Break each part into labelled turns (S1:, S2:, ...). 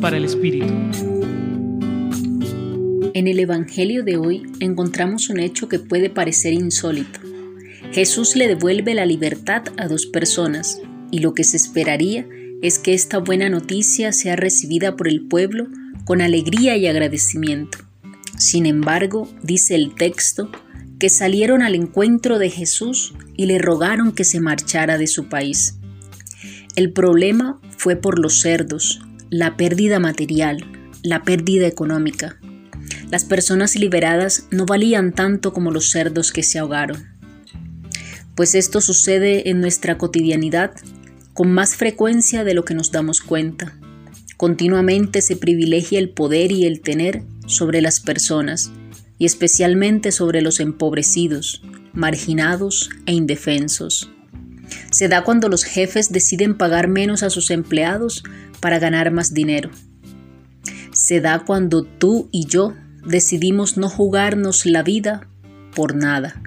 S1: Para el Espíritu.
S2: En el Evangelio de hoy encontramos un hecho que puede parecer insólito. Jesús le devuelve la libertad a dos personas y lo que se esperaría es que esta buena noticia sea recibida por el pueblo con alegría y agradecimiento. Sin embargo, dice el texto, que salieron al encuentro de Jesús y le rogaron que se marchara de su país. El problema fue por los cerdos, la pérdida material, la pérdida económica. Las personas liberadas no valían tanto como los cerdos que se ahogaron. Pues esto sucede en nuestra cotidianidad con más frecuencia de lo que nos damos cuenta. Continuamente se privilegia el poder y el tener sobre las personas y especialmente sobre los empobrecidos, marginados e indefensos. Se da cuando los jefes deciden pagar menos a sus empleados para ganar más dinero. Se da cuando tú y yo decidimos no jugarnos la vida por nada.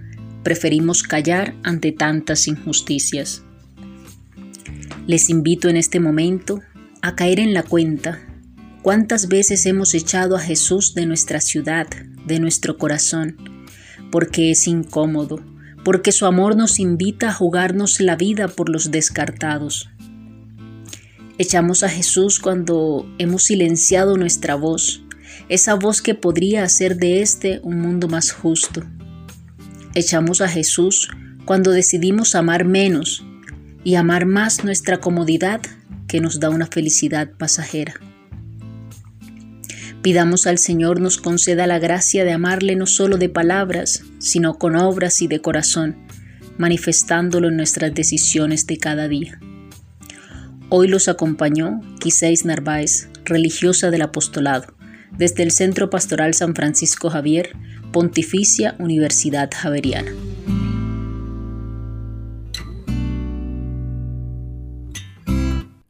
S2: Preferimos callar ante tantas injusticias. Les invito en este momento a caer en la cuenta cuántas veces hemos echado a Jesús de nuestra ciudad, de nuestro corazón, porque es incómodo, porque su amor nos invita a jugarnos la vida por los descartados. Echamos a Jesús cuando hemos silenciado nuestra voz, esa voz que podría hacer de este un mundo más justo. Echamos a Jesús cuando decidimos amar menos y amar más nuestra comodidad que nos da una felicidad pasajera. Pidamos al Señor nos conceda la gracia de amarle no solo de palabras, sino con obras y de corazón, manifestándolo en nuestras decisiones de cada día. Hoy los acompañó Quiséis Narváez, religiosa del apostolado, desde el Centro Pastoral San Francisco Javier, Pontificia Universidad Javeriana.